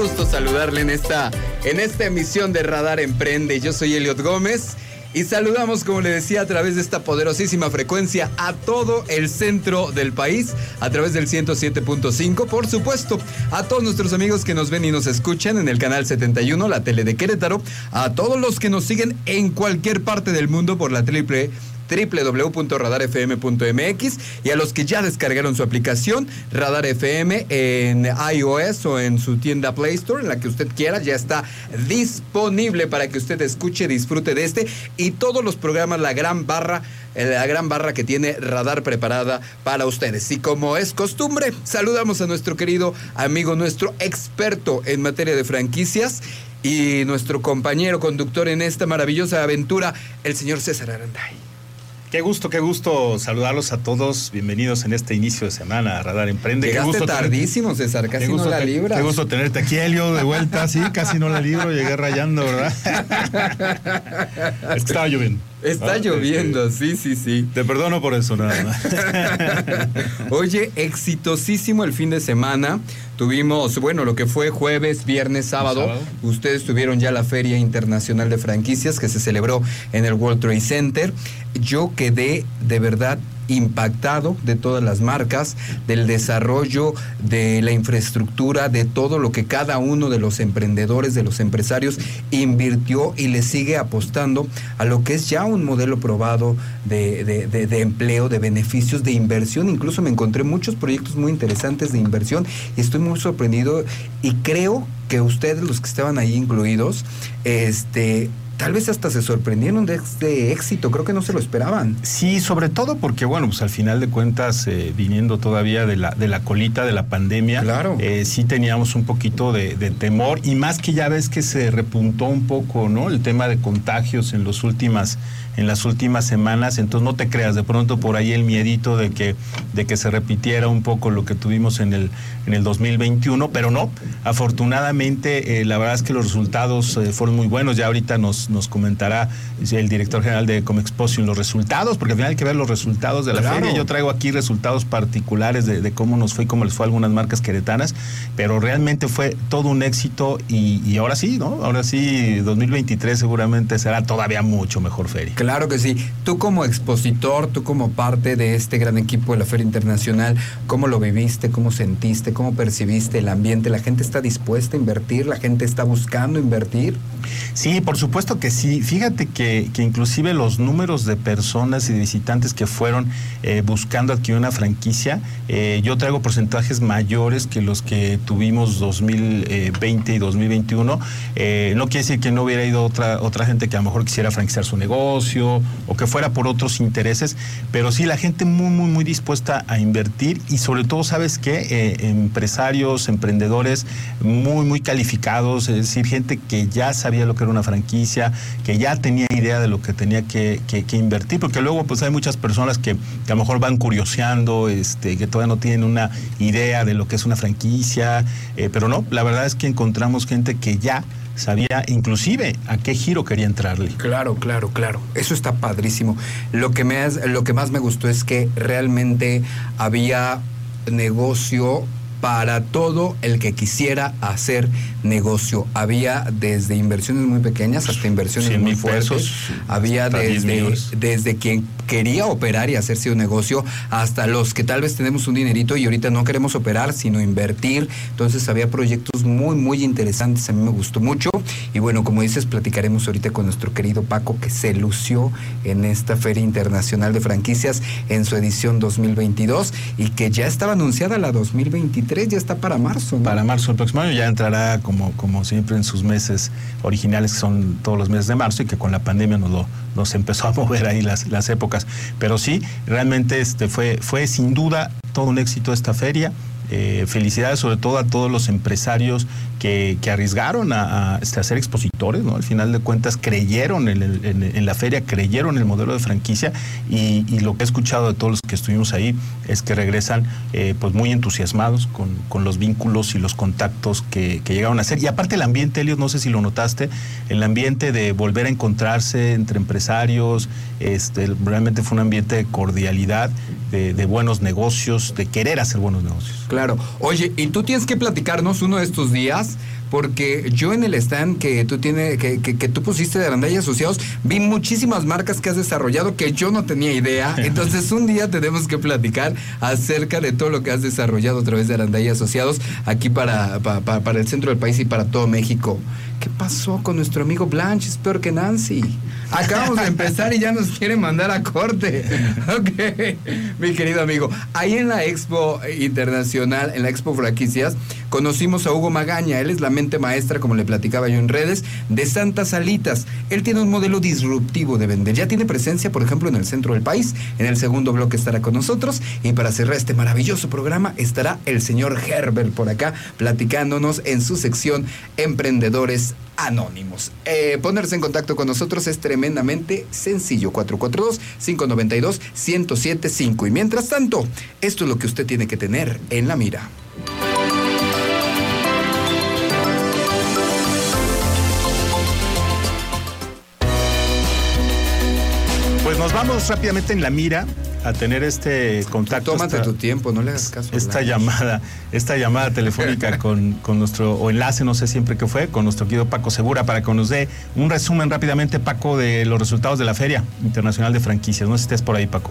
gusto saludarle en esta, en esta emisión de Radar Emprende. Yo soy Eliot Gómez y saludamos, como le decía, a través de esta poderosísima frecuencia a todo el centro del país, a través del 107.5, por supuesto, a todos nuestros amigos que nos ven y nos escuchan en el canal 71, la tele de Querétaro, a todos los que nos siguen en cualquier parte del mundo por la triple www.radarfm.mx y a los que ya descargaron su aplicación Radar FM en iOS o en su tienda Play Store, en la que usted quiera, ya está disponible para que usted escuche, disfrute de este y todos los programas, la gran barra, eh, la gran barra que tiene Radar preparada para ustedes. Y como es costumbre, saludamos a nuestro querido amigo, nuestro experto en materia de franquicias y nuestro compañero conductor en esta maravillosa aventura, el señor César Aranday. Qué gusto, qué gusto saludarlos a todos. Bienvenidos en este inicio de semana a Radar Emprende. Llegaste qué gusto tardísimo, César, casi no la libras. Qué gusto tenerte aquí, Helio, de vuelta. Sí, casi no la libro, llegué rayando, ¿verdad? es que estaba lloviendo. Está ah, lloviendo, sí, sí, sí. Te perdono por eso, nada más. Oye, exitosísimo el fin de semana. Tuvimos, bueno, lo que fue jueves, viernes, sábado. sábado. Ustedes tuvieron ya la Feria Internacional de Franquicias que se celebró en el World Trade Center. Yo quedé de verdad impactado de todas las marcas, del desarrollo de la infraestructura, de todo lo que cada uno de los emprendedores, de los empresarios invirtió y le sigue apostando a lo que es ya un modelo probado de, de, empleo, de beneficios, de inversión. Incluso me encontré muchos proyectos muy interesantes de inversión y estoy muy sorprendido y creo que ustedes, los que estaban ahí incluidos, este, tal vez hasta se sorprendieron de este éxito, creo que no se lo esperaban. Sí, sobre todo porque, bueno, pues al final de cuentas, eh, viniendo todavía de la, de la colita de la pandemia, claro. Eh, sí teníamos un poquito de, de, temor y más que ya ves que se repuntó un poco, ¿no? El tema de contagios en los últimas en las últimas semanas, entonces no te creas de pronto por ahí el miedito de que, de que se repitiera un poco lo que tuvimos en el, en el 2021, pero no, afortunadamente eh, la verdad es que los resultados eh, fueron muy buenos, ya ahorita nos, nos comentará el director general de Comexposition los resultados, porque al final hay que ver los resultados de la claro. feria, yo traigo aquí resultados particulares de, de, cómo nos fue y cómo les fue a algunas marcas queretanas, pero realmente fue todo un éxito y, y ahora sí, ¿no? Ahora sí, 2023 seguramente será todavía mucho mejor feria. Claro que sí. Tú como expositor, tú como parte de este gran equipo de la Feria Internacional, ¿cómo lo viviste? ¿Cómo sentiste? ¿Cómo percibiste el ambiente? ¿La gente está dispuesta a invertir? ¿La gente está buscando invertir? Sí, por supuesto que sí. Fíjate que, que inclusive los números de personas y de visitantes que fueron eh, buscando adquirir una franquicia, eh, yo traigo porcentajes mayores que los que tuvimos 2020 y 2021. Eh, no quiere decir que no hubiera ido otra, otra gente que a lo mejor quisiera franquiciar su negocio o que fuera por otros intereses, pero sí la gente muy, muy, muy dispuesta a invertir y sobre todo, ¿sabes qué? Eh, empresarios, emprendedores muy, muy calificados, es decir, gente que ya sabía lo que era una franquicia, que ya tenía idea de lo que tenía que, invertir, porque luego pues hay muchas personas que, que, a lo mejor van curioseando, este, que todavía no tienen una idea de lo que es una franquicia, eh, pero no, la verdad es que encontramos gente que ya sabía inclusive a qué giro quería entrarle. Claro, claro, claro. Eso está padrísimo. Lo que, me, lo que más me gustó es que realmente había negocio para todo el que quisiera hacer negocio. Había desde inversiones muy pequeñas hasta inversiones muy fuertes. Pesos, Había desde, desde quien quería operar y hacerse un negocio hasta los que tal vez tenemos un dinerito y ahorita no queremos operar, sino invertir. Entonces había proyectos muy, muy interesantes. A mí me gustó mucho. Y bueno, como dices, platicaremos ahorita con nuestro querido Paco que se lució en esta Feria Internacional de Franquicias en su edición 2022 y que ya estaba anunciada la 2023 ya está para marzo. Para marzo el próximo año ya entrará como, como siempre en sus meses originales, que son todos los meses de marzo, y que con la pandemia nos, lo, nos empezó a mover ahí las, las épocas. Pero sí, realmente este fue, fue sin duda todo un éxito esta feria. Eh, felicidades sobre todo a todos los empresarios que, arriesgaron a, este, a, ser expositores, ¿no? Al final de cuentas creyeron en, la feria, creyeron en el modelo de franquicia y, lo que he escuchado de todos los que estuvimos ahí es que regresan eh, pues muy entusiasmados con, los vínculos y los contactos que, llegaron a hacer. Y aparte el ambiente, Elios, no sé si lo notaste, el ambiente de volver a encontrarse entre empresarios, este, realmente fue un ambiente de cordialidad, de, de buenos negocios, de querer hacer buenos negocios. Claro. Oye, y tú tienes que platicarnos uno de estos días porque yo en el stand que tú tienes, que, que, tú pusiste de Arandaya Asociados, vi muchísimas marcas que has desarrollado que yo no tenía idea. Entonces un día tenemos que platicar acerca de todo lo que has desarrollado a través de Arandaya Asociados aquí para, para, para el centro del país y para todo México. ¿Qué pasó con nuestro amigo Blanche? Es peor que Nancy. Acabamos de empezar y ya nos quiere mandar a corte. Ok, mi querido amigo. Ahí en la Expo Internacional, en la Expo Franquicias, conocimos a Hugo Magaña. Él es la mente maestra, como le platicaba yo en redes, de Santas Alitas. Él tiene un modelo disruptivo de vender. Ya tiene presencia, por ejemplo, en el centro del país. En el segundo bloque estará con nosotros. Y para cerrar este maravilloso programa estará el señor Herbert por acá, platicándonos en su sección Emprendedores Anónimos. Eh, ponerse en contacto con nosotros es tremendamente sencillo. 442-592-1075. Y mientras tanto, esto es lo que usted tiene que tener en la mira. Nos vamos rápidamente en la mira a tener este contacto. Tómate tu tiempo, no le hagas caso. Esta llamada, esta llamada telefónica con, con, nuestro, o enlace, no sé siempre qué fue, con nuestro querido Paco Segura, para que nos dé un resumen rápidamente, Paco, de los resultados de la Feria Internacional de Franquicias. No sé si estés por ahí, Paco.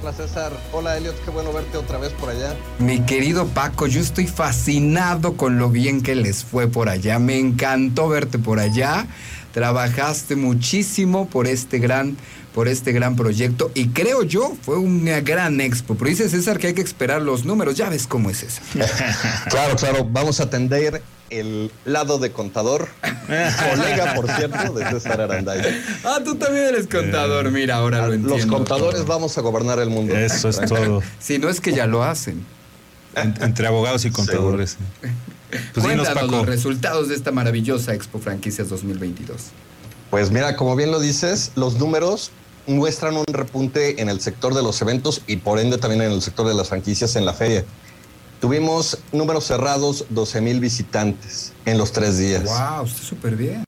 Hola César, hola Eliot, qué bueno verte otra vez por allá. Mi querido Paco, yo estoy fascinado con lo bien que les fue por allá. Me encantó verte por allá. Trabajaste muchísimo por este gran por este gran proyecto y creo yo fue una gran expo. Pero dice César que hay que esperar los números, ya ves cómo es eso. claro, claro, vamos a atender el lado de contador, colega, por cierto, de César Arandaya. Ah, tú también eres contador, mira, ahora lo entiendo. Los contadores vamos a gobernar el mundo. Eso es todo. si no es que ya lo hacen. entre abogados y contadores. Pues Cuéntanos los resultados de esta maravillosa Expo Franquicias 2022. Pues mira, como bien lo dices, los números muestran un repunte en el sector de los eventos y por ende también en el sector de las franquicias en la feria. Tuvimos números cerrados, 12 mil visitantes en los tres días. ¡Wow! Está súper bien.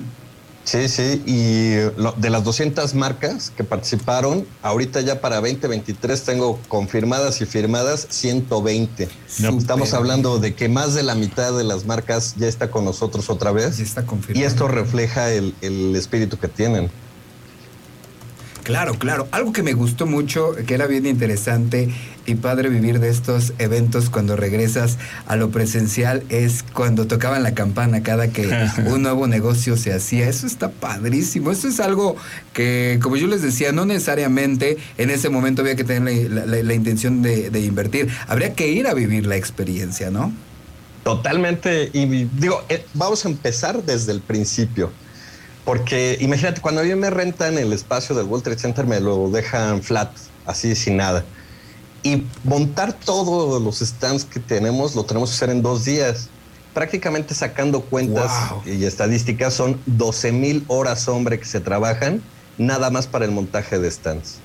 Sí, sí, y de las 200 marcas que participaron, ahorita ya para 2023 tengo confirmadas y firmadas 120. Estamos hablando de que más de la mitad de las marcas ya está con nosotros otra vez. Ya está confirmado. Y esto refleja el, el espíritu que tienen. Claro, claro. Algo que me gustó mucho, que era bien interesante y padre vivir de estos eventos cuando regresas a lo presencial, es cuando tocaban la campana cada que un nuevo negocio se hacía. Eso está padrísimo. Eso es algo que, como yo les decía, no necesariamente en ese momento había que tener la, intención de, de invertir. Habría que ir a vivir la experiencia, ¿no? Totalmente. Y digo, eh, vamos a empezar desde el principio. Porque imagínate, cuando a mí me rentan el espacio del World Trade Center, me lo dejan flat, así sin nada. Y montar todos los stands que tenemos, lo tenemos que hacer en dos días. Prácticamente sacando cuentas y estadísticas, son 12 mil horas, hombre, que se trabajan nada más para el montaje de stands.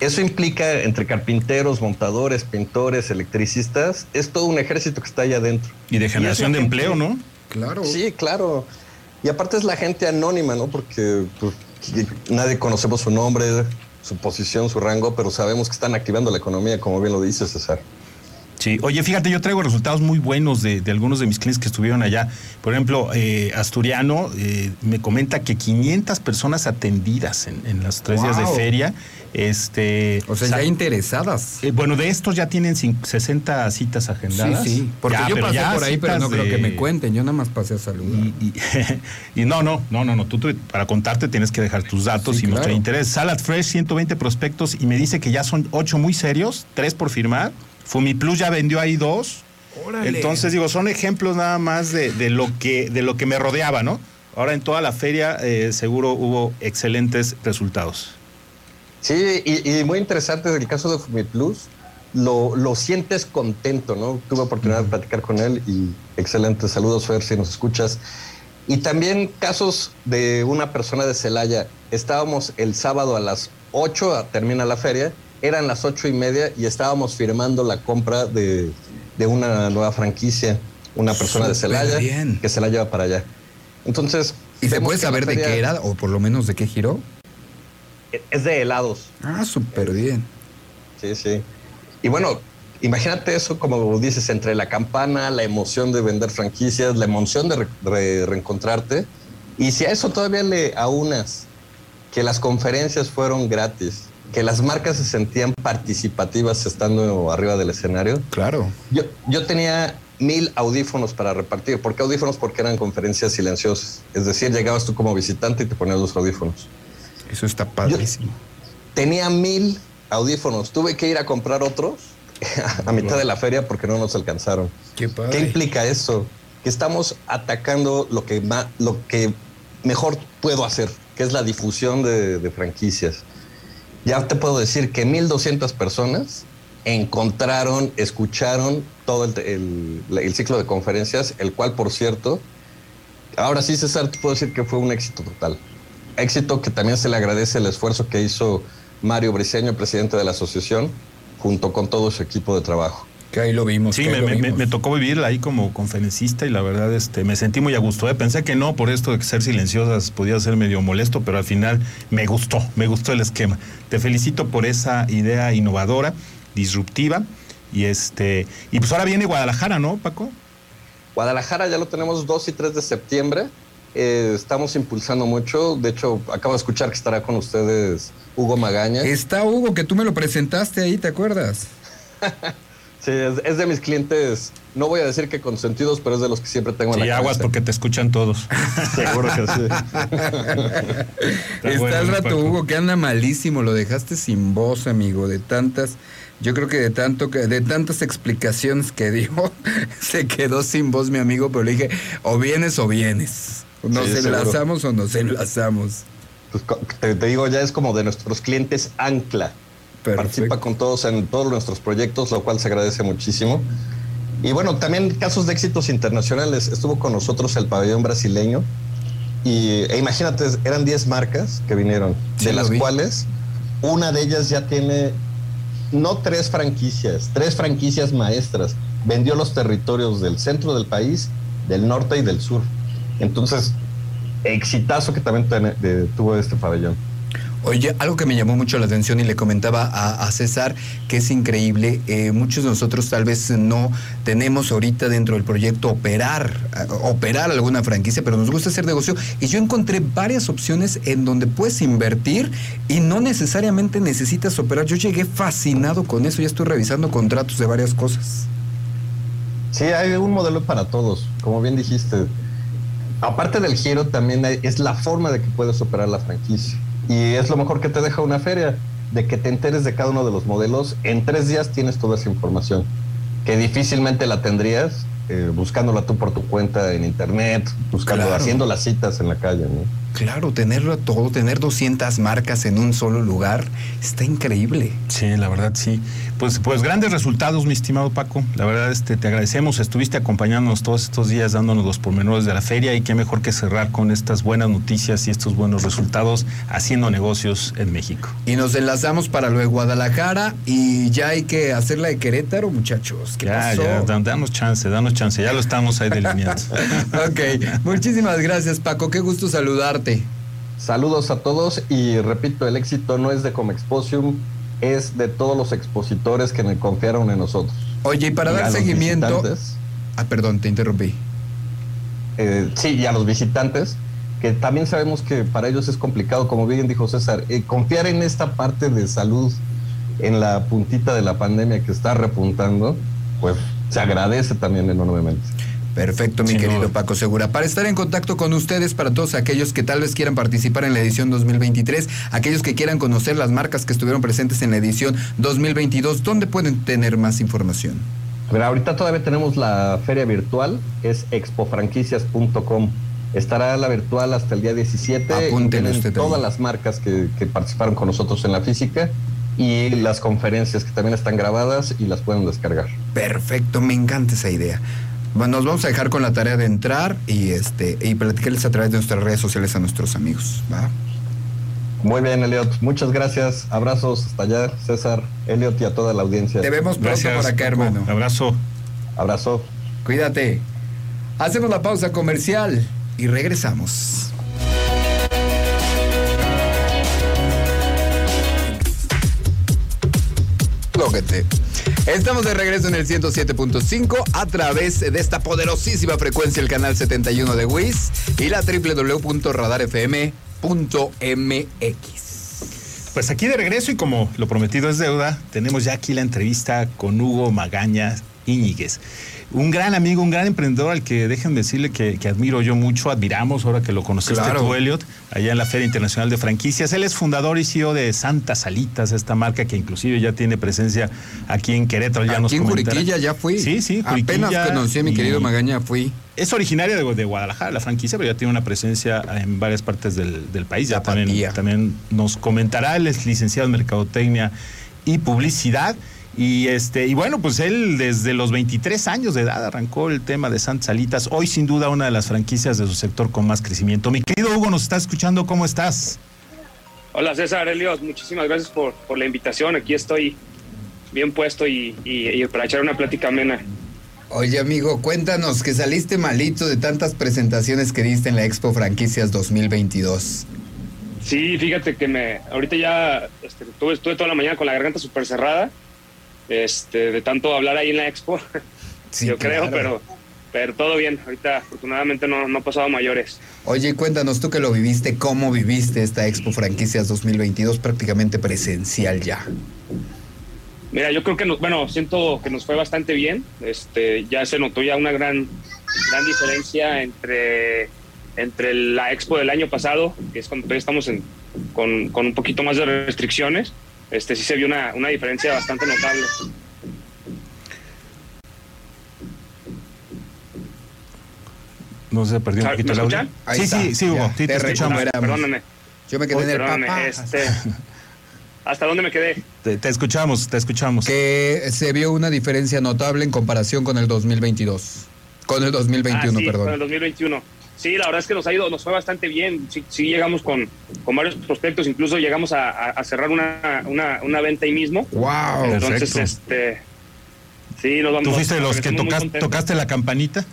Eso implica entre carpinteros, montadores, pintores, electricistas, es todo un ejército que está allá adentro. Y de generación de empleo, ¿no? Claro. Sí, claro. Y aparte es la gente anónima, ¿no? Porque pues, nadie conocemos su nombre, su posición, su rango, pero sabemos que están activando la economía, como bien lo dice César. Sí, oye, fíjate, yo traigo resultados muy buenos de, algunos de mis clientes que estuvieron allá. Por ejemplo, eh, Asturiano eh, me comenta que 500 personas atendidas en, los tres días de feria. Este, o sea, ya interesadas. Eh, bueno, de estos ya tienen 60 citas agendadas. Sí, sí. Porque yo pasé por ahí, pero no creo que me cuenten. Yo nada más pasé a saludar. Y, no, no, no, no, no. Tú, para contarte tienes que dejar tus datos y mostrar interés. Salad Fresh, 120 prospectos y me dice que ya son 8 muy serios, 3 por firmar Fumiplus ya vendió ahí dos. Entonces, digo, son ejemplos nada más de, lo que, de lo que me rodeaba, ¿no? Ahora en toda la feria eh, seguro hubo excelentes resultados. Sí, y, muy interesante el caso de Fumiplus. Lo, lo sientes contento, ¿no? Tuve oportunidad de platicar con él y excelentes saludos, Fer, si nos escuchas. Y también casos de una persona de Celaya. Estábamos el sábado a las 8, termina la feria, eran las ocho y media y estábamos firmando la compra de, una nueva franquicia, una persona de Celaya que se la lleva para allá. Entonces. ¿Y se puede saber de qué era o por lo menos de qué giró? Es de helados. Ah, súper bien. Sí, sí. Y bueno, imagínate eso, como dices, entre la campana, la emoción de vender franquicias, la emoción de, reencontrarte. Y si a eso todavía le aunas que las conferencias fueron gratis, que las marcas se sentían participativas estando arriba del escenario. Claro. Yo, yo tenía mil audífonos para repartir. ¿Por qué audífonos? Porque eran conferencias silenciosas. Es decir, llegabas tú como visitante y te ponías los audífonos. Eso está padrísimo. tenía mil audífonos. Tuve que ir a comprar otros a mitad de la feria porque no nos alcanzaron. Qué, ¿Qué implica eso? Que estamos atacando lo que, lo que mejor puedo hacer, que es la difusión de, de franquicias. Ya te puedo decir que 1.200 personas encontraron, escucharon todo el, ciclo de conferencias, el cual, por cierto, ahora sí, César, te puedo decir que fue un éxito total. Éxito que también se le agradece el esfuerzo que hizo Mario Briceño, presidente de la asociación, junto con todo su equipo de trabajo. Que ahí lo vimos. Sí, me, tocó vivir ahí como conferencista y la verdad este, me sentí muy a gusto. ¿eh? Pensé que no, por esto de ser silenciosas podía ser medio molesto, pero al final me gustó, me gustó el esquema. Te felicito por esa idea innovadora disruptiva. Y este, y pues ahora viene Guadalajara, ¿no, Paco? Guadalajara ya lo tenemos 2 y 3 de septiembre. Eh, estamos impulsando mucho. De hecho, acabo de escuchar que estará con ustedes Hugo Magaña. Está Hugo, que tú me lo presentaste ahí, ¿te acuerdas? sí, es, de mis clientes, no voy a decir que consentidos, pero es de los que siempre tengo en la aguas porque te escuchan todos. Seguro que sí. Está, el rato Hugo que anda malísimo, lo dejaste sin voz, amigo, de tantas yo creo que de tanto que de tantas explicaciones que dijo, se quedó sin voz mi amigo, pero le dije, o vienes o vienes. Nos enlazamos o nos enlazamos. Pues, te, digo, ya es como de nuestros clientes ancla. Participa con todos en todos nuestros proyectos, lo cual se agradece muchísimo. Y bueno, también casos de éxitos internacionales. Estuvo con nosotros el pabellón brasileño. Y e imagínate, eran 10 marcas que vinieron, de las cuales una de ellas ya tiene no tres franquicias, tres franquicias maestras. Vendió los territorios del centro del país, del norte y del sur. Entonces, exitazo que también tuvo este pabellón. Oye, algo que me llamó mucho la atención y le comentaba a, César que es increíble, eh, muchos de nosotros tal vez no tenemos ahorita dentro del proyecto operar, eh, operar alguna franquicia, pero nos gusta hacer negocio y yo encontré varias opciones en donde puedes invertir y no necesariamente necesitas operar. Yo llegué fascinado con eso, ya estoy revisando contratos de varias cosas. Sí, hay un modelo para todos, como bien dijiste. Aparte del giro, también es la forma de que puedes operar la franquicia. Y es lo mejor que te deja una feria, de que te enteres de cada uno de los modelos. En tres días tienes toda esa información, que difícilmente la tendrías eh, buscándola tú por tu cuenta en internet, buscando, haciendo las citas en la calle. ¿no? Claro, tenerlo todo, tener 200 marcas en un solo lugar, está increíble. Sí, la verdad sí. Pues, pues grandes resultados, mi estimado Paco. La verdad este, te agradecemos. Estuviste acompañándonos todos estos días dándonos los pormenores de la feria y qué mejor que cerrar con estas buenas noticias y estos buenos resultados haciendo negocios en México. Y nos enlazamos para lo de Guadalajara y ya hay que hacer la de Querétaro, muchachos. ¿Qué ya, ya, danos chance, danos chance. Ya lo estamos ahí delineando. ok, muchísimas gracias Paco. Qué gusto saludarte. Saludos a todos y repito, el éxito no es de Comexposium, es de todos los expositores que me confiaron en nosotros. Oye, y para dar seguimiento... Ah, perdón, te interrumpí. Eh, sí, y a los visitantes, que también sabemos que para ellos es complicado, como bien dijo César, eh, confiar en esta parte de salud en la puntita de la pandemia que está repuntando, pues se agradece también enormemente. Perfecto, mi querido Paco Segura. Para estar en contacto con ustedes, para todos aquellos que tal vez quieran participar en la edición 2023, aquellos que quieran conocer las marcas que estuvieron presentes en la edición 2022, ¿dónde pueden tener más información? Pero ahorita todavía tenemos la feria virtual, es expofranquicias.com. Estará la virtual hasta el día 17. Apúntenle usted todas las marcas que, que participaron con nosotros en la física y las conferencias que también están grabadas y las pueden descargar. Perfecto, me encanta esa idea. Bueno, nos vamos a dejar con la tarea de entrar y este y platicarles a través de nuestras redes sociales a nuestros amigos. Muy bien, Eliot. Muchas gracias. Abrazos hasta allá, César, Eliot y a toda la audiencia. Te vemos pronto por acá, hermano. Abrazo. Abrazo. Cuídate. Hacemos la pausa comercial y regresamos. Lógate. Estamos de regreso en el 107.5 a través de esta poderosísima frecuencia, el canal 71 de WIS y la www.radarfm.mx. Pues aquí de regreso y como lo prometido es deuda, tenemos ya aquí la entrevista con Hugo Magaña Íñiguez un gran amigo, un gran emprendedor al que déjenme decirle que, admiro yo mucho, admiramos ahora que lo conociste claro. tú, Elliot, allá en la Feria Internacional de Franquicias. Él es fundador y CEO de Santa Salitas, esta marca que inclusive ya tiene presencia aquí en Querétaro. Ya aquí en Juriquilla ya fui. Sí, sí, Apenas conocí a mi querido Magaña, fui. Es originaria de, Guadalajara, la franquicia, pero ya tiene una presencia en varias partes del, país. Ya también, también nos comentará, él es licenciado en Mercadotecnia y Publicidad. Y este, y bueno, pues él desde los 23 años de edad arrancó el tema de Santa Salitas. Hoy sin duda una de las franquicias de su sector con más crecimiento. Mi querido Hugo, nos está escuchando, ¿cómo estás? Hola César Elios, muchísimas gracias por, la invitación. Aquí estoy bien puesto y, y, para echar una plática amena. Oye amigo, cuéntanos que saliste malito de tantas presentaciones que diste en la Expo Franquicias 2022. Sí, fíjate que me ahorita ya este, estuve, estuve toda la mañana con la garganta súper cerrada este, de tanto hablar ahí en la expo, yo creo, pero, pero todo bien. Ahorita afortunadamente no, no ha pasado mayores. Oye, cuéntanos tú que lo viviste, ¿cómo viviste esta Expo Franquicias 2022 prácticamente presencial ya? Mira, yo creo que nos, bueno, siento que nos fue bastante bien. Este, ya se notó ya una gran, gran diferencia entre, entre la expo del año pasado, que es cuando todavía estamos en, con, con un poquito más de restricciones, este sí se vio una, una diferencia bastante notable. No se perdió un poquito el audio. sí, sí, sí, Hugo. Sí, te, escuchamos. Perdóname. Yo me quedé en el papá. Este, ¿Hasta dónde me quedé? Te, escuchamos, te escuchamos. Que se vio una diferencia notable en comparación con el 2022. Con el 2021, ah, sí, perdón. Con el 2021. Sí, la verdad es que nos ha ido, nos fue bastante bien. Sí, llegamos con, con varios prospectos, incluso llegamos a, cerrar una, una, una, venta ahí mismo. Wow. Entonces, este sí, nos vamos. ¿Tú fuiste de los que tocaste la campanita?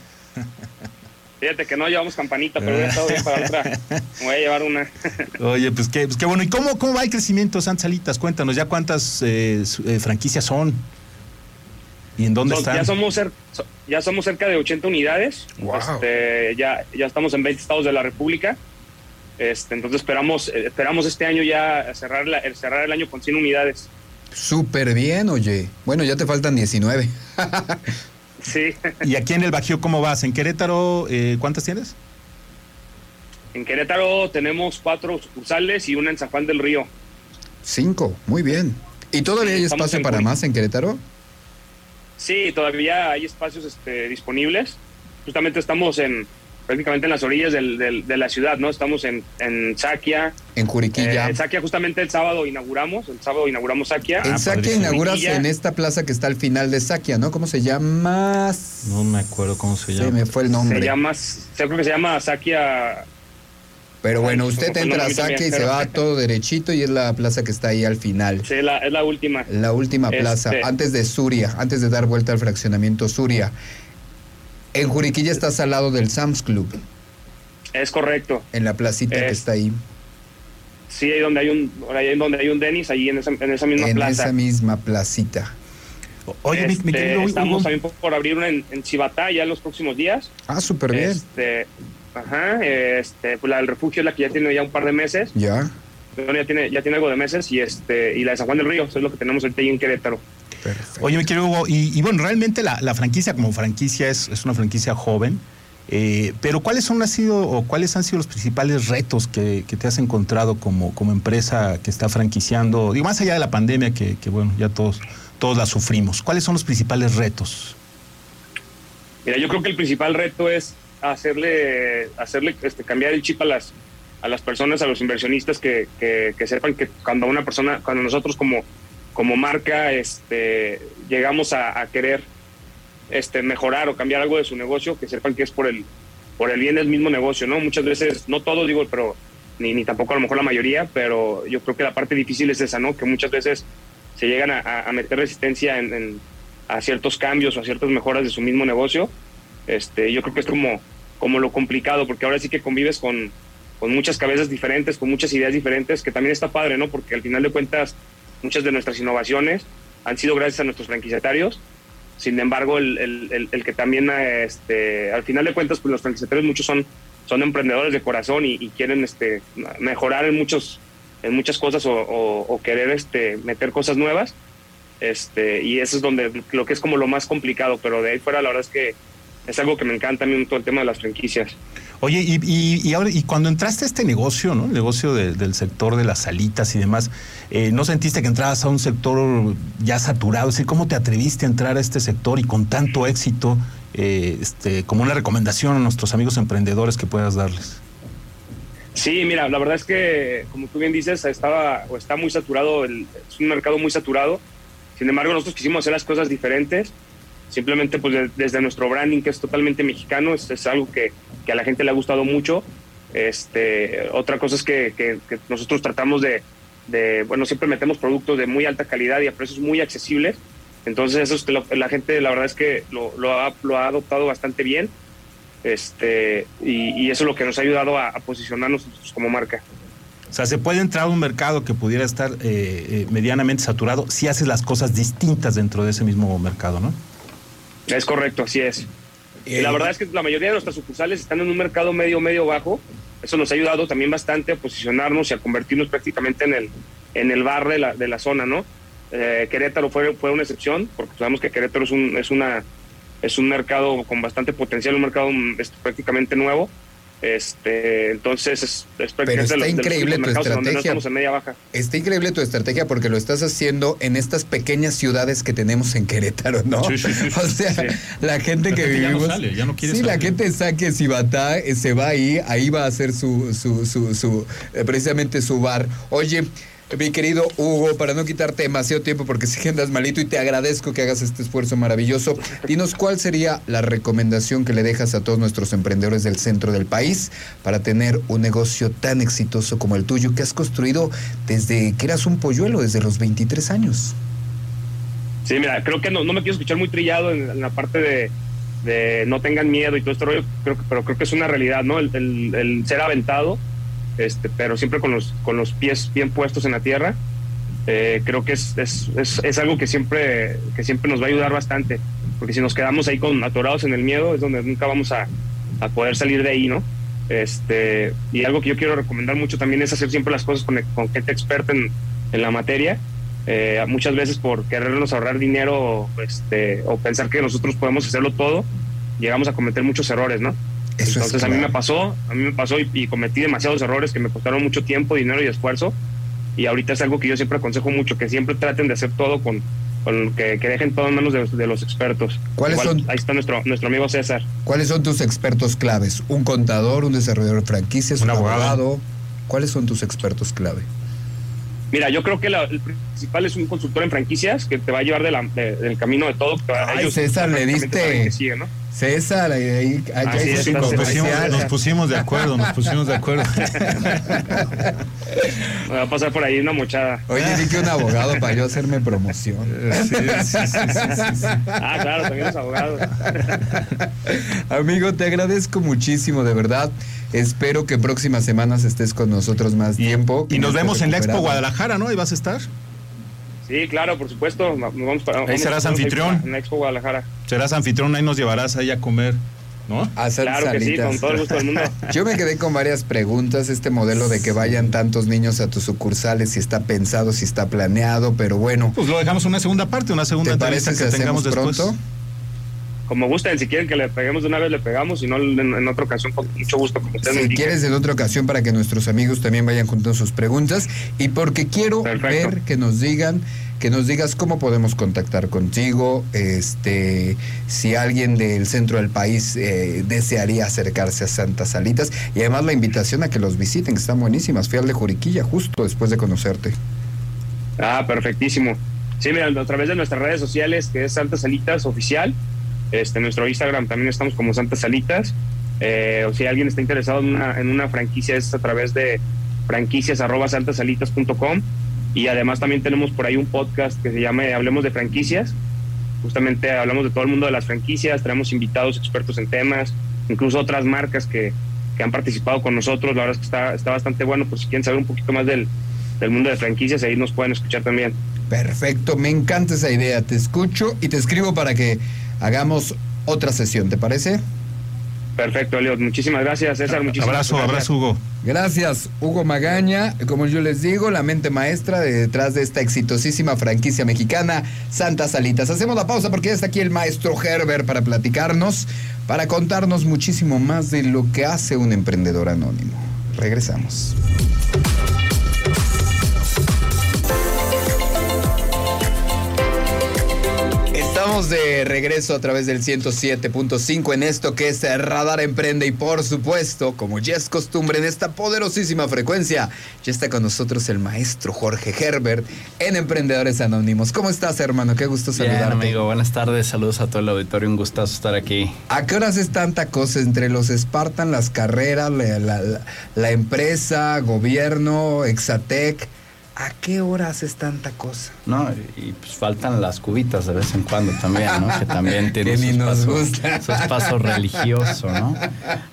Fíjate que no llevamos campanita, pero ya estado bien para otra. Me voy a llevar una. Oye, pues qué, pues qué bueno. ¿Y cómo, cómo va el crecimiento, San Salitas? Cuéntanos, ¿ya cuántas eh, eh, franquicias son? ¿Y en dónde están? Ya somos, ya somos cerca de 80 unidades. Este, ya, ya estamos en 20 estados de la República. Este, entonces esperamos, eh, esperamos este año ya cerrar, la, cerrar el año con 100 unidades. Súper bien, oye. Bueno, ya te faltan 19. sí. ¿Y aquí en el Bajío cómo vas? ¿En Querétaro eh, cuántas tienes? En Querétaro tenemos cuatro sucursales y una en San Juan del Río. Cinco, muy bien. ¿Y todavía hay espacio para más en Querétaro? Sí, todavía hay espacios este, disponibles. Justamente estamos en prácticamente en las orillas de la ciudad, ¿no? Estamos en, en Saquia. En Juriquilla. en Saquia justamente el sábado inauguramos, el sábado inauguramos Saquia. En ah, Saquia inauguras en esta plaza que está al final de Saquia, ¿no? ¿Cómo se llama? No me acuerdo cómo se llama. Se me fue el nombre. Se llama, creo que se llama Saquia pero bueno, usted entra a Saque y se va todo derechito y es la plaza que está ahí al final. Sí, la, es la última. La última plaza, este antes de Suria, antes de dar vuelta al fraccionamiento Suria. En Juriquilla estás al lado del Sam's Club. Es correcto. En la placita que está ahí. Sí, ahí donde hay un, ahí donde hay un Denis, ahí en esa, en esa misma plaza. En esa misma placita. Oye, este, estamos también por abrir una en, en Chivatá ya en los próximos días. Ah, súper bien. Este, Ajá, este, pues la del refugio es la que ya tiene ya un par de meses. Ya. Ya tiene, ya tiene algo de meses y este y la de San Juan del Río, eso es lo que tenemos ahorita ahí en Querétaro. Oye, me quiero Hugo, y, bueno, realmente la, franquicia como franquicia es, es una franquicia joven, eh, pero ¿cuáles han sido o cuáles han sido los principales retos que, te has encontrado como, como empresa que está franquiciando? Digo, más allá de la pandemia, que, que bueno, ya todos, todos la sufrimos. ¿Cuáles son los principales retos? Mira, yo creo que el principal reto es hacerle, hacerle este, cambiar el chip a las, a las personas, a los inversionistas que, que, sepan que cuando una persona, cuando nosotros como, como marca este, llegamos a, querer este, mejorar o cambiar algo de su negocio, que sepan que es por el, por el bien del mismo negocio, ¿no? Muchas veces, no todo digo, pero ni, ni tampoco a lo mejor la mayoría, pero yo creo que la parte difícil es esa, ¿no? Que muchas veces se llegan a, a meter resistencia en, a ciertos cambios o a ciertas mejoras de su mismo negocio este, yo creo que es como, como lo complicado, porque ahora sí que convives con, con muchas cabezas diferentes, con muchas ideas diferentes, que también está padre, ¿no? Porque al final de cuentas, muchas de nuestras innovaciones han sido gracias a nuestros franquiciatarios. Sin embargo, el, el, que también, este, al final de cuentas, pues los franquiciatarios muchos son, son emprendedores de corazón y, quieren este, mejorar en, muchos, en muchas cosas o, o, querer este, meter cosas nuevas. Este, y eso es donde lo que es como lo más complicado, pero de ahí fuera la verdad es que es algo que me encanta a mí todo el tema de las franquicias. Oye, y, y, ahora, y cuando entraste a este negocio, ¿no? El negocio del sector de las salitas y demás, eh, ¿no sentiste que entrabas a un sector ya saturado? Es ¿cómo te atreviste a entrar a este sector y con tanto éxito, eh, este, como una recomendación a nuestros amigos emprendedores que puedas darles? Sí, mira, la verdad es que, como tú bien dices, estaba o está muy saturado, el, es un mercado muy saturado. Sin embargo, nosotros quisimos hacer las cosas diferentes simplemente pues desde nuestro branding que es totalmente mexicano, es, es algo que, que, a la gente le ha gustado mucho. Este, otra cosa es que, que, nosotros tratamos de, de, bueno, siempre metemos productos de muy alta calidad y a precios muy accesibles. Entonces eso la gente la verdad es que lo, lo, ha, lo ha adoptado bastante bien. Este, y, y, eso es lo que nos ha ayudado a, posicionarnos como marca. O sea, se puede entrar a un mercado que pudiera estar eh, eh, medianamente saturado si haces las cosas distintas dentro de ese mismo mercado, ¿no? Es correcto, así es. Y la verdad es que la mayoría de nuestras sucursales están en un mercado medio, medio bajo. Eso nos ha ayudado también bastante a posicionarnos y a convertirnos prácticamente en el, en el bar de la, de la zona, ¿no? Eh, Querétaro fue, fue una excepción, porque sabemos que Querétaro es un, es una es un mercado con bastante potencial, un mercado este, prácticamente nuevo. Este, entonces es, Pero está increíble tu estrategia. Está increíble tu estrategia porque lo estás haciendo en estas pequeñas ciudades que tenemos en Querétaro, ¿no? Sí, sí, o sea, la gente que vivimos. Ya no sí, la gente saque Cibatá, eh, se va ahí, ahí va a hacer su, su, su, su eh, precisamente su bar. Oye, mi querido Hugo, para no quitarte demasiado tiempo porque si andas malito y te agradezco que hagas este esfuerzo maravilloso, dinos cuál sería la recomendación que le dejas a todos nuestros emprendedores del centro del país para tener un negocio tan exitoso como el tuyo que has construido desde que eras un polluelo, desde los 23 años. Sí, mira, creo que no, me quiero escuchar muy trillado en, la parte de, no tengan miedo y todo esto rollo, creo que, pero creo que es una realidad, ¿no? el ser aventado este, pero siempre con los, con los pies bien puestos en la tierra. Eh, creo que es, es, es, algo que siempre, que siempre nos va a ayudar bastante, porque si nos quedamos ahí con atorados en el miedo es donde nunca vamos a, a poder salir de ahí, ¿no? Este, y algo que yo quiero recomendar mucho también es hacer siempre las cosas con, con gente experta en, en la materia. Eh, muchas veces por querernos ahorrar dinero este, o pensar que nosotros podemos hacerlo todo, llegamos a cometer muchos errores, ¿no? Entonces a mí me pasó, a mí me pasó y, cometí demasiados errores que me costaron mucho tiempo, dinero y esfuerzo. Y ahorita es algo que yo siempre aconsejo mucho, que siempre traten de hacer todo con, con que, dejen todo en manos de, los expertos. ¿Cuáles son, ahí está nuestro, nuestro amigo César. ¿Cuáles son tus expertos claves? ¿Un contador, un desarrollador de franquicias, un, abogado? ¿Cuáles son tus expertos clave? Mira, yo creo que el principal es un consultor en franquicias que te va a llevar del camino de todo. Ay, César, le diste. César, ahí, nos, pusimos, de acuerdo, nos pusimos de acuerdo. Me va a pasar por ahí una mochada. Oye, di que un abogado para yo hacerme promoción. ah, claro, también es abogado. Amigo, te agradezco muchísimo, de verdad. Espero que próximas semanas estés con nosotros más tiempo. Y nos vemos en la Expo Guadalajara, ¿no? ¿Y vas a estar? Sí, claro, por supuesto. vamos para, ahí serás anfitrión. En Expo Guadalajara. Serás anfitrión, ahí nos llevarás ahí a comer. ¿No? claro que sí, con todo el gusto del mundo. Yo me quedé con varias preguntas. Este modelo de que vayan tantos niños a tus sucursales, si está pensado, si está planeado, pero bueno. Pues lo dejamos una segunda parte, una segunda ¿Te parece que, tengamos después. pronto? Como gusten, si quieren que le peguemos de una vez, le pegamos, si no, en, otra ocasión, con mucho gusto. Como si quieres, en otra ocasión, para que nuestros amigos también vayan juntando sus preguntas. Y porque quiero ver que nos digan, que nos digas cómo podemos contactar contigo, este, si alguien del centro del país eh, desearía acercarse a Santas Salitas. Y además la invitación a que los visiten, que están buenísimas. Fui al de Juriquilla justo después de conocerte. Ah, perfectísimo. Sí, mira, a través de nuestras redes sociales, que es Santas Salitas Oficial, este, nuestro Instagram también estamos como Santas Salitas. Eh, o si alguien está interesado en una, franquicia es a través de franquicias y además también tenemos por ahí un podcast que se llama Hablemos de franquicias. Justamente hablamos de todo el mundo de las franquicias, tenemos invitados expertos en temas, incluso otras marcas que, que han participado con nosotros. La verdad es que está, está bastante bueno, por si quieren saber un poquito más del, del mundo de franquicias, ahí nos pueden escuchar también. Perfecto, me encanta esa idea. Te escucho y te escribo para que hagamos otra sesión, ¿te parece? Perfecto, Eliot. Muchísimas gracias, César. Muchísimas abrazo, gracias. abrazo, Hugo. Gracias, Hugo Magaña. Como yo les digo, la mente maestra de detrás de esta exitosísima franquicia mexicana, Santa Salitas. Hacemos la pausa porque ya está aquí el maestro Herbert para platicarnos, para contarnos muchísimo más de lo que hace un emprendedor anónimo. Regresamos. Estamos de regreso a través del 107.5 en esto que es Radar Emprende y por supuesto, como ya es costumbre en esta poderosísima frecuencia, ya está con nosotros el maestro Jorge Herbert en Emprendedores Anónimos. ¿Cómo estás, hermano? Qué gusto Bien, saludarte. amigo, buenas tardes, saludos a todo el auditorio, un gustazo estar aquí. ¿A qué horas es tanta cosa entre los Spartan, las carreras, la, la- la- la empresa, gobierno, Exatec? ¿A qué horas es tanta cosa? ¿no? Y pues faltan las cubitas de vez en cuando también, ¿no? Que también tiene Que ni su nos espacio, gusta. su espacio religioso, ¿no?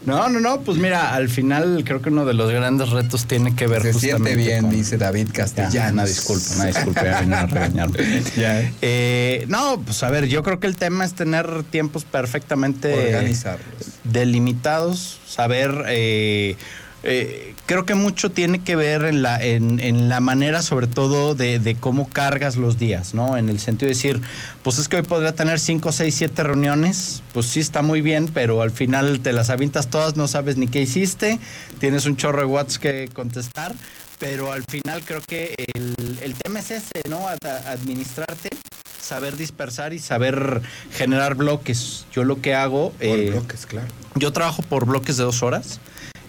No, no, no, pues mira, al final creo que uno de los grandes retos tiene que ver Se justamente siente bien, con- dice David Ya, Castellanos. una disculpa, una disculpa, ya vinieron a regañarme. Ya. Eh, no, pues a ver, yo creo que el tema es tener tiempos perfectamente Organizarlos. delimitados, saber. eh, eh, creo que mucho tiene que ver en la, en, en la manera, sobre todo, de, de cómo cargas los días, ¿no? En el sentido de decir, pues es que hoy podría tener 5, 6, 7 reuniones, pues sí está muy bien, pero al final te las avientas todas, no sabes ni qué hiciste, tienes un chorro de WhatsApp que contestar, pero al final creo que el, el tema es ese, ¿no? Ad- administrarte, saber dispersar y saber generar bloques. Yo lo que hago... Por eh, bloques, claro. yo trabajo por bloques de dos horas.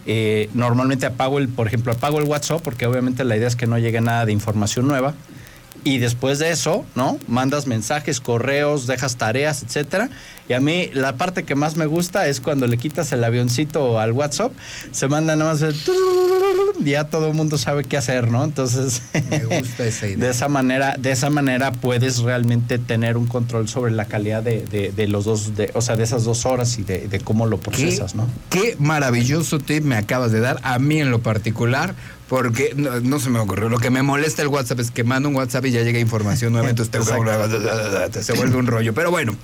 Eh, normalmente apago el, por ejemplo, apago el WhatsApp porque obviamente la idea es que no llegue nada de información nueva. Y después de eso, ¿no? Mandas mensajes, correos, dejas tareas, etcétera. Y a mí la parte que más me gusta es cuando le quitas el avioncito al WhatsApp, se manda nada más el ya todo el mundo sabe qué hacer, ¿no? Entonces, Me gusta esa idea. de esa manera, de esa manera puedes realmente tener un control sobre la calidad de, de- de los dos, de, o sea, de esas dos horas y de, cómo lo procesas, ¿Qué, ¿no? qué maravilloso tip me acabas de dar, a mí en lo particular, porque no, no se me ocurrió. Lo que me molesta el WhatsApp es que mando un WhatsApp y ya llega información nueva, entonces te- se vuelve un rollo. Pero bueno,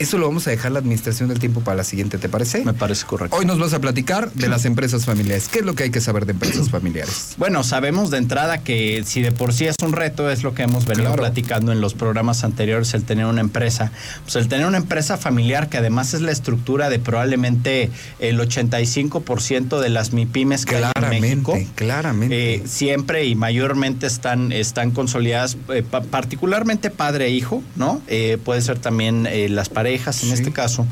eso lo vamos a dejar la administración del tiempo para la siguiente, ¿te parece? Me parece correcto. Hoy nos vas a platicar de las empresas familiares. ¿Qué es lo que hay que saber de empresas familiares? Bueno, sabemos de entrada que si de por sí es un reto, es lo que hemos venido Claro. platicando en los programas anteriores, el tener una empresa. Pues el tener una empresa familiar, que además es la estructura de probablemente el 85% de las MIPIMES que hay en México. Claramente, claramente. Eh, siempre y mayormente están, están consolidadas, eh, pa- particularmente padre e hijo, ¿no? Eh, puede ser también eh, las parejas en Sí. este caso.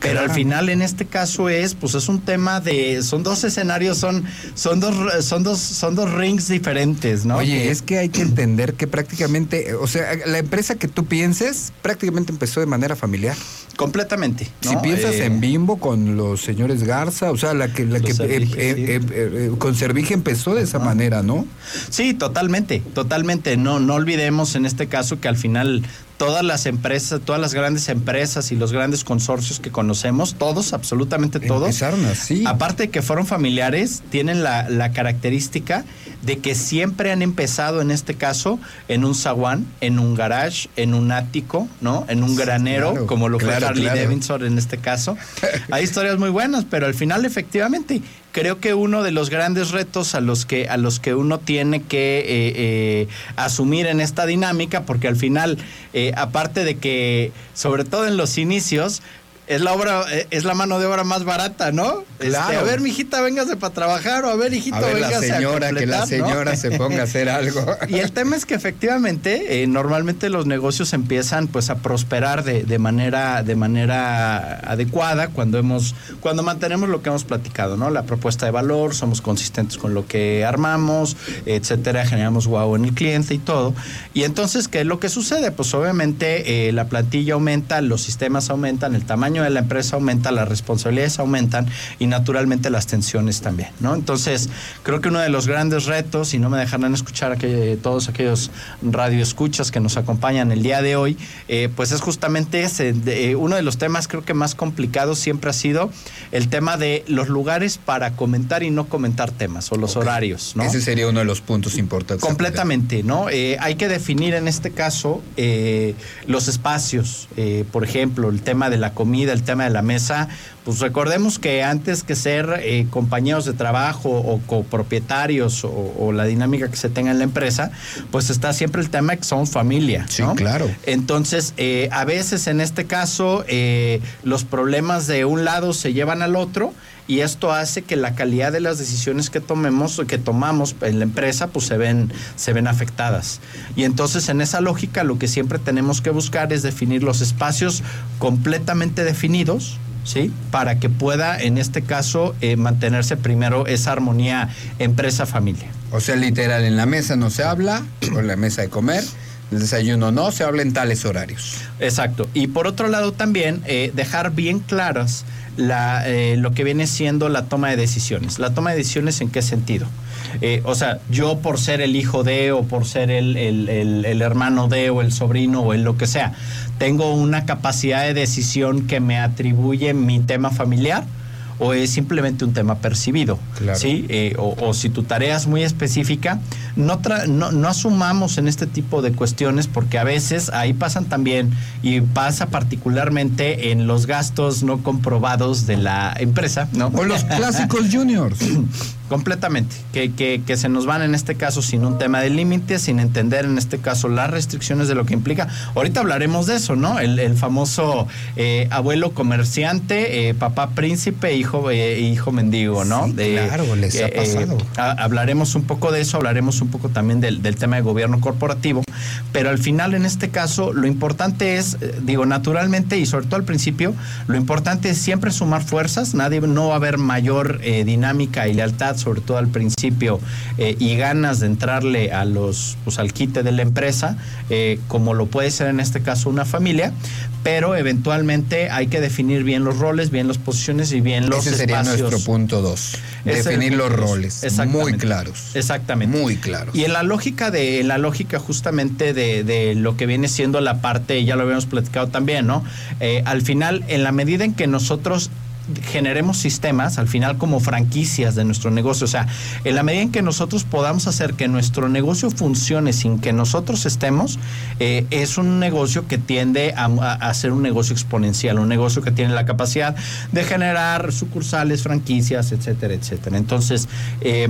Pero al final en este caso es, pues es un tema de, son dos escenarios, son, son dos, son dos, son dos rings diferentes, ¿no? Oye, Que- es que hay que entender que prácticamente, eh, o sea, la empresa que tú pienses prácticamente empezó de manera familiar. completamente. Si piensas Eh, en Bimbo con los señores Garza, o sea, la que, la que eh, eh, eh, eh, con Servige empezó de esa manera, ¿no? Sí, totalmente, totalmente. No, no olvidemos en este caso que al final todas las empresas, todas las grandes empresas y los grandes consorcios que conocemos, todos, absolutamente todos, Empezaron así. Aparte de que fueron familiares, tienen la, la característica de que siempre han empezado, en este caso, en un zaguán, en un garage, en un ático, ¿no? En un Sí, granero, claro, como lo fue Harley claro. Davidson en este caso. Hay historias muy buenas, pero al final, efectivamente, creo que uno de los grandes retos a los que, a los que uno tiene que eh, eh, asumir en esta dinámica, porque al final, eh, aparte de que, sobre todo en los inicios, es la obra, eh, es la mano de obra más barata, ¿no? Este, Claro. a ver, mijita, véngase para trabajar, o a ver, hijito, a ver, la véngase señora, a que la completar, ¿no? señora se ponga a hacer algo. Y el tema es que efectivamente, eh, normalmente los negocios empiezan pues a prosperar de, de manera, de manera adecuada cuando hemos, cuando mantenemos lo que hemos platicado, ¿no? La propuesta de valor, somos consistentes con lo que armamos, etcétera, generamos wow en el cliente y todo. Y entonces, ¿qué es lo que sucede? Pues obviamente eh, la plantilla aumenta, los sistemas aumentan, el tamaño tamaño de la empresa aumenta, las responsabilidades aumentan y naturalmente las tensiones también, ¿no? Entonces, creo que uno de los grandes retos, y no me dejarán escuchar a todos aquellos radioescuchas que nos acompañan el día de hoy, eh, pues es justamente ese. Eh, uno de los temas creo que más complicados siempre ha sido el tema de los lugares para comentar y no comentar temas o los horarios, ¿no? Ese sería uno de los puntos importantes. Completamente, ¿no? Eh, hay que definir en este caso los espacios, por ejemplo, el tema de la comida, el tema de la mesa, pues recordemos que antes que ser eh, compañeros de trabajo o copropietarios o, la dinámica que se tenga en la empresa, pues está siempre el tema de que somos familia. Sí, claro. Entonces, eh, a veces en este caso, eh, los problemas de un lado se llevan al otro y esto hace que la calidad de las decisiones que tomemos que tomamos en la empresa pues se ven se ven afectadas y entonces en esa lógica lo que siempre tenemos que buscar es definir los espacios completamente definidos ¿sí? Para que pueda, en este caso, eh, mantenerse primero esa armonía empresa-familia. O sea, literal, en la mesa no se habla, o en la mesa de comer, el desayuno no, se habla en tales horarios. Exacto. Y por otro lado también, eh, dejar bien claras la, eh, lo que viene siendo la toma de decisiones. La toma de decisiones en qué sentido. Eh, o sea, yo por ser el hijo de o por ser el, el, hermano de o el sobrino o el lo que sea, tengo una capacidad de decisión que me atribuye mi tema familiar o es simplemente un tema percibido. ¿sí? Eh, o, si tu tarea es muy específica, no, no, asumamos en este tipo de cuestiones porque a veces ahí pasan también y pasa particularmente en los gastos no comprobados de la empresa. ¿no? O los clásicos juniors. Completamente, que, que, se nos van en este caso sin un tema de límites, sin entender en este caso las restricciones de lo que implica. Ahorita hablaremos de eso, ¿no? El, famoso eh, abuelo comerciante, eh, papá príncipe, hijo, eh, hijo mendigo, ¿no? claro, les ha pasado. hablaremos un poco de eso, hablaremos un poco también del, del, tema de gobierno corporativo, pero al final en este caso lo importante es, digo, naturalmente y sobre todo al principio, lo importante es siempre sumar fuerzas, nadie, no va a haber mayor dinámica y lealtad sobre todo al principio, eh, y ganas de entrarle a los, pues, al quite de la empresa, eh, como lo puede ser en este caso una familia, pero eventualmente hay que definir bien los roles, bien las posiciones y bien los Ese sería nuestro punto dos. Definir los roles muy claros. Exactamente. Muy claros. Y en la lógica de la lógica justamente de, lo que viene siendo la parte, ya lo habíamos platicado también, ¿no? Eh, al final, en la medida en que nosotros generemos sistemas, al final como franquicias de nuestro negocio. O sea, en la medida en que nosotros podamos hacer que nuestro negocio funcione sin que nosotros estemos, eh, es un negocio que tiende a, ser un negocio exponencial, un negocio que tiene la capacidad de generar sucursales, franquicias, etcétera, etcétera. Entonces, eh,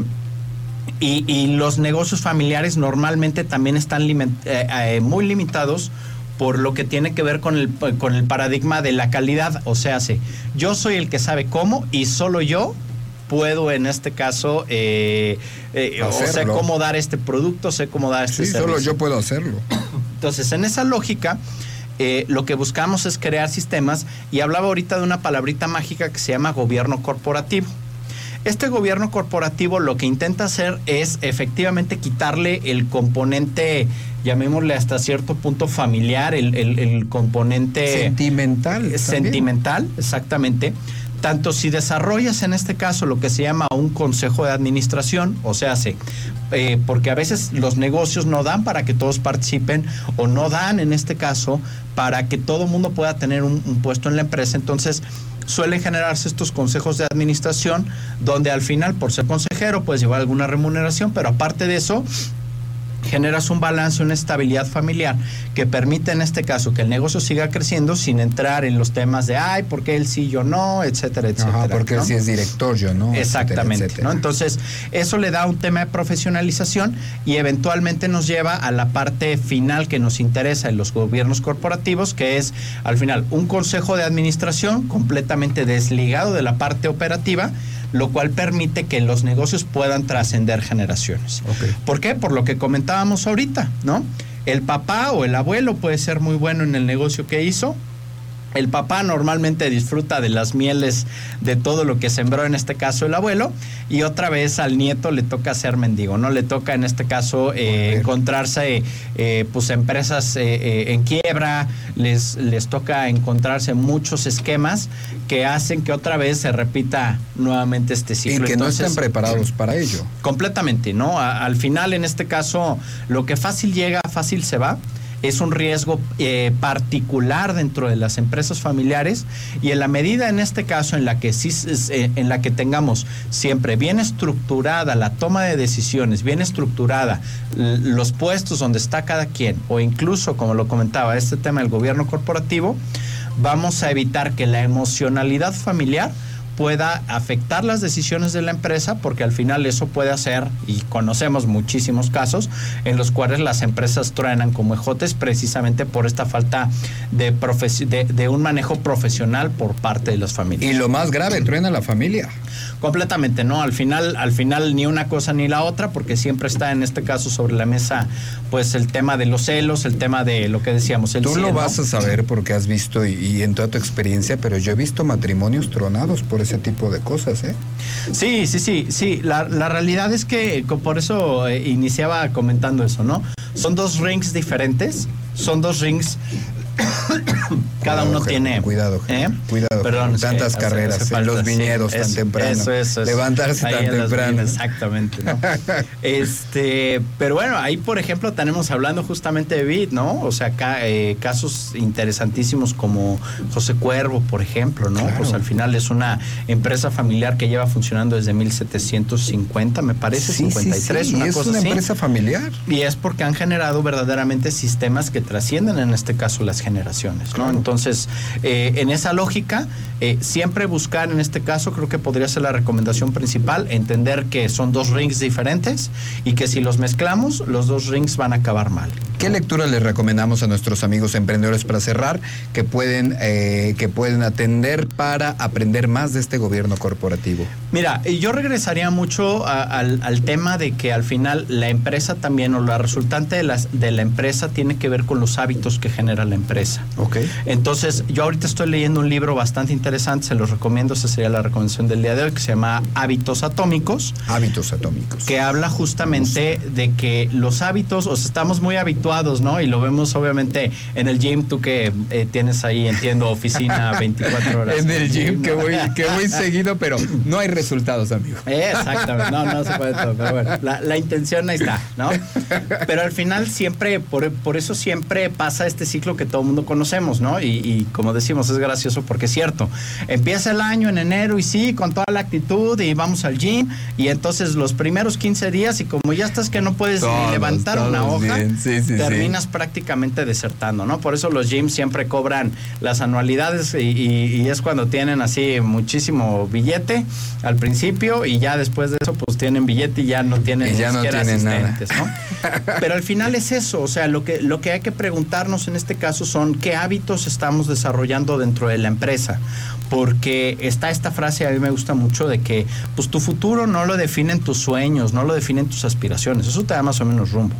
y, los negocios familiares normalmente también están eh, muy limitados por lo que tiene que ver con el, con el paradigma de la calidad. O sea, yo soy el que sabe cómo y solo yo puedo en este caso, eh, eh, o sé cómo dar este producto, sé cómo dar este sí, solo yo puedo hacerlo. Entonces, en esa lógica, eh, lo que buscamos es crear sistemas y hablaba ahorita de una palabrita mágica que se llama gobierno corporativo. Este gobierno corporativo lo que intenta hacer es efectivamente quitarle el componente, llamémosle hasta cierto punto familiar, el, componente... Sentimental. Sentimental, exactamente tanto si desarrollas en este caso lo que se llama un consejo de administración, o sea, hace, eh, porque a veces los negocios no dan para que todos participen o no dan en este caso para que todo el mundo pueda tener un, un puesto en la empresa, entonces suelen generarse estos consejos de administración donde al final por ser consejero puedes llevar alguna remuneración, pero aparte de eso generas un balance, una estabilidad familiar que permite en este caso que el negocio siga creciendo sin entrar en los temas de, ay, ¿por qué él sí, yo no? Etcétera, etcétera. porque él sí es director, yo no. Exactamente. ¿no? Entonces, eso le da un tema de profesionalización y eventualmente nos lleva a la parte final que nos interesa en los gobiernos corporativos, que es al final un consejo de administración completamente desligado de la parte operativa lo cual permite que los negocios puedan trascender generaciones. ¿Por qué? Por lo que comentábamos ahorita, ¿no? El papá o el abuelo puede ser muy bueno en el negocio que hizo, El papá normalmente disfruta de las mieles de todo lo que sembró, en este caso el abuelo, y otra vez al nieto le toca ser mendigo, ¿no? Le toca en este caso eh, encontrarse eh, pues empresas eh, en quiebra, les, les toca encontrarse muchos esquemas que hacen que otra vez se repita nuevamente este ciclo. Y que no estén preparados para ello. Completamente, ¿no? al final, en este caso, lo que fácil llega, fácil se va es un riesgo eh, particular dentro de las empresas familiares y en la medida en este caso en la que sí, eh, en la que tengamos siempre bien estructurada la toma de decisiones, bien estructurada los puestos donde está cada quien o incluso como lo comentaba este tema del gobierno corporativo, vamos a evitar que la emocionalidad familiar pueda afectar las decisiones de la empresa, porque al final eso puede hacer, y conocemos muchísimos casos, en los cuales las empresas truenan como ejotes precisamente por esta falta de, de, un manejo profesional por parte de las familias. Y lo más grave, truena la familia. Completamente, ¿no? Al final, al final ni una cosa ni la otra, porque siempre está en este caso sobre la mesa, pues el tema de los celos, el tema de lo que decíamos, el Tú lo vas a saber porque has visto y, y en toda tu experiencia, pero yo he visto matrimonios tronados por ese tipo de cosas, ¿eh? Sí, sí, sí, sí. La, realidad es que por eso eh, iniciaba comentando eso, ¿no? Son dos rings diferentes, son dos rings cada uno tiene. Cuidado, ¿eh? cuidado. Perdón, tantas carreras en los viñedos tan temprano. Eso, eso, Levantarse tan temprano. exactamente. este, pero bueno, ahí por ejemplo tenemos hablando justamente de Bit, ¿no? O sea, eh, casos interesantísimos como José Cuervo, por ejemplo, ¿no? Pues al final es una empresa familiar que lleva funcionando desde 1750, me parece, 53, una es una empresa familiar. Y es porque han generado verdaderamente sistemas que trascienden en este caso las generaciones, ¿no? Entonces, eh, en esa lógica, eh, siempre buscar, en este caso, creo que podría ser la recomendación principal, entender que son dos rings diferentes y que si los mezclamos, los dos rings van a acabar mal. ¿Qué lectura les recomendamos a nuestros amigos emprendedores para cerrar que pueden, eh, que pueden atender para aprender más de este gobierno corporativo? Mira, yo regresaría mucho al, tema de que al final la empresa también o la resultante de, las, de la empresa tiene que ver con los hábitos que genera la empresa. Ok. Entonces, yo ahorita estoy leyendo un libro bastante interesante, se los recomiendo, esa sería la recomendación del día de hoy, que se llama Hábitos Atómicos. Hábitos Atómicos. Que habla justamente de que los hábitos, o sea, estamos muy habituados ¿no? Y lo vemos obviamente en el gym, tú que eh, tienes ahí, entiendo, oficina 24 horas. en el gym, que voy, que voy seguido, pero no hay resultados, amigo. exactamente, no, no se puede todo, pero bueno, la, intención ahí está, ¿no? Pero al final siempre, por, por, eso siempre pasa este ciclo que todo el mundo conocemos, ¿no? Y, y como decimos, es gracioso porque es cierto, empieza el año en enero y sí, con toda la actitud y vamos al gym y entonces los primeros 15 días y como ya estás que no puedes levantar una hoja, sí, sí, terminas prácticamente desertando, ¿no? Por eso los gyms siempre cobran las anualidades y, es cuando tienen así muchísimo billete al principio y ya después de eso pues tienen billete y ya no tienen ya no tienen asistentes, ¿no? Pero al final es eso, o sea, lo que, lo que hay que preguntarnos en este caso son qué hábitos estamos desarrollando dentro de la empresa porque está esta frase, a mí me gusta mucho, de que pues tu futuro no lo definen tus sueños, no lo definen tus aspiraciones, eso te da más o menos rumbo.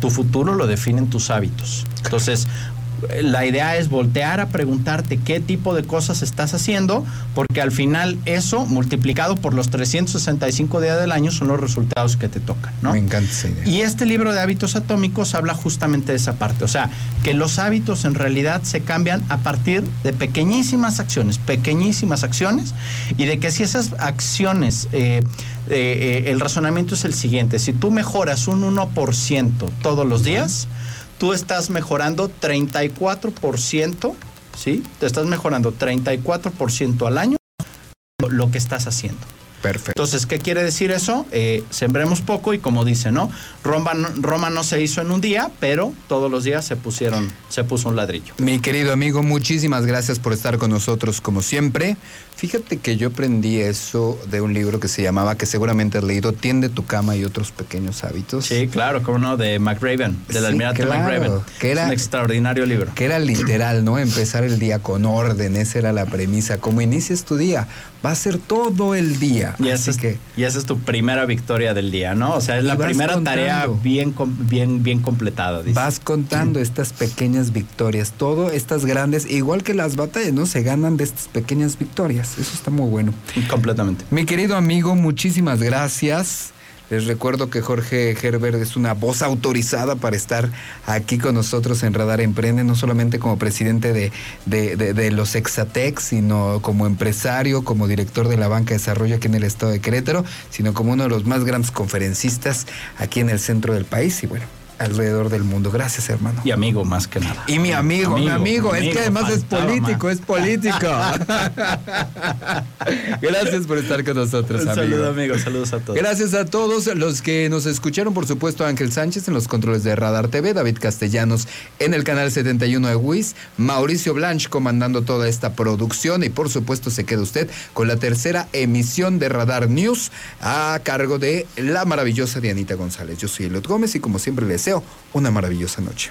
Tu futuro lo definen tus hábitos. Entonces, la idea es voltear a preguntarte qué tipo de cosas estás haciendo, porque al final eso multiplicado por los 365 días del año son los resultados que te tocan, ¿no? Me encanta esa idea. Y este libro de hábitos atómicos habla justamente de esa parte, o sea, que los hábitos en realidad se cambian a partir de pequeñísimas acciones, pequeñísimas acciones, y de que si esas acciones, eh, eh, eh, el razonamiento es el siguiente, si tú mejoras un 1% todos los días, tú estás mejorando 34%, ¿sí? Te estás mejorando 34% al año lo que estás haciendo. Perfecto. Entonces, ¿qué quiere decir eso? Eh, sembremos poco y como dice, ¿no? Roma, Roma no se hizo en un día, pero todos los días se pusieron, se puso un ladrillo. Mi querido amigo, muchísimas gracias por estar con nosotros como siempre. Fíjate que yo aprendí eso de un libro que se llamaba, que seguramente has leído, Tiende tu cama y otros pequeños hábitos. Sí, claro, cómo no, de McRaven, del Sí, almirante claro, McRaven. que era- es un extraordinario libro. Que era literal, ¿no? Empezar el día con orden, esa era la premisa. Como inicies tu día, va a ser todo el día. Y Así es, que y esa es tu primera victoria del día, ¿no? O sea, es la primera contando. tarea bien, bien, bien completada. dice. vas contando estas pequeñas victorias, todo estas grandes, igual que las batallas, ¿no? Se ganan de estas pequeñas victorias. Eso está muy bueno. Completamente. Mi querido amigo, muchísimas gracias. Les recuerdo que Jorge Herbert es una voz autorizada para estar aquí con nosotros en Radar Emprende, no solamente como presidente de, de- de- de los Exatec, sino como empresario, como director de la banca de desarrollo aquí en el estado de Querétaro, sino como uno de los más grandes conferencistas aquí en el centro del país y bueno, alrededor del mundo. Gracias, hermano. Y amigo, más que nada. Y mi amigo, mi amigo, es que además es político, más. es político. Gracias por estar con nosotros, Un amigo. saludo, amigo. Saludos a todos. Gracias a todos los que nos escucharon, por supuesto, Ángel Sánchez en los controles de Radar TV, David Castellanos en el canal 71 de WIS, Mauricio Blanche comandando toda esta producción y por supuesto se queda usted con la tercera emisión de Radar News a cargo de la maravillosa Dianita González. Yo soy Eliot Gómez y como siempre les una maravillosa noche.